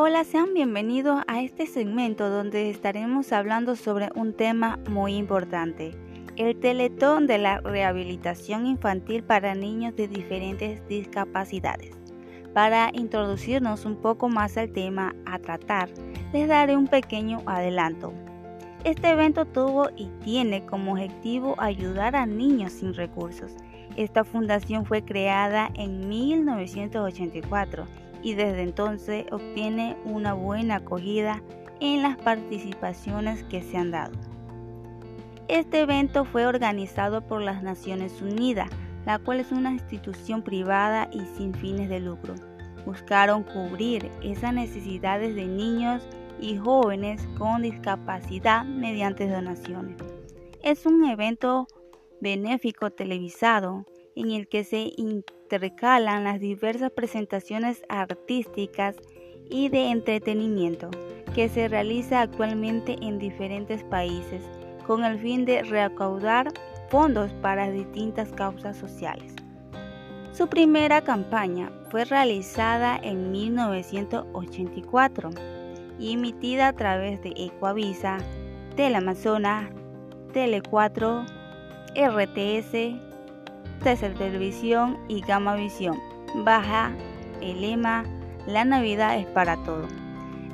Hola, sean bienvenidos a este segmento donde estaremos hablando sobre un tema muy importante, el Teletón de la rehabilitación infantil para niños de diferentes discapacidades. Para introducirnos un poco más al tema a tratar, les daré un pequeño adelanto. Este evento tuvo y tiene como objetivo ayudar a niños sin recursos. Esta fundación fue creada en 1984 y desde entonces obtiene una buena acogida en las participaciones que se han dado. Este evento fue organizado por las Naciones Unidas, la cual es una institución privada y sin fines de lucro. Buscaron cubrir esas necesidades de niños y jóvenes con discapacidad mediante donaciones. Es un evento benéfico televisado en el que se intercalan las diversas presentaciones artísticas y de entretenimiento que se realiza actualmente en diferentes países con el fin de recaudar fondos para distintas causas sociales. Su primera campaña fue realizada en 1984 y emitida a través de Ecoavisa, Teleamazonas, Tele4, RTS, Tercer Televisión y Gama Visión. Baja el lema La Navidad es para todos.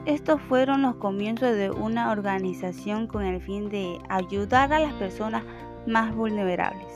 Estos fueron los comienzos de una organización con el fin de ayudar a las personas más vulnerables.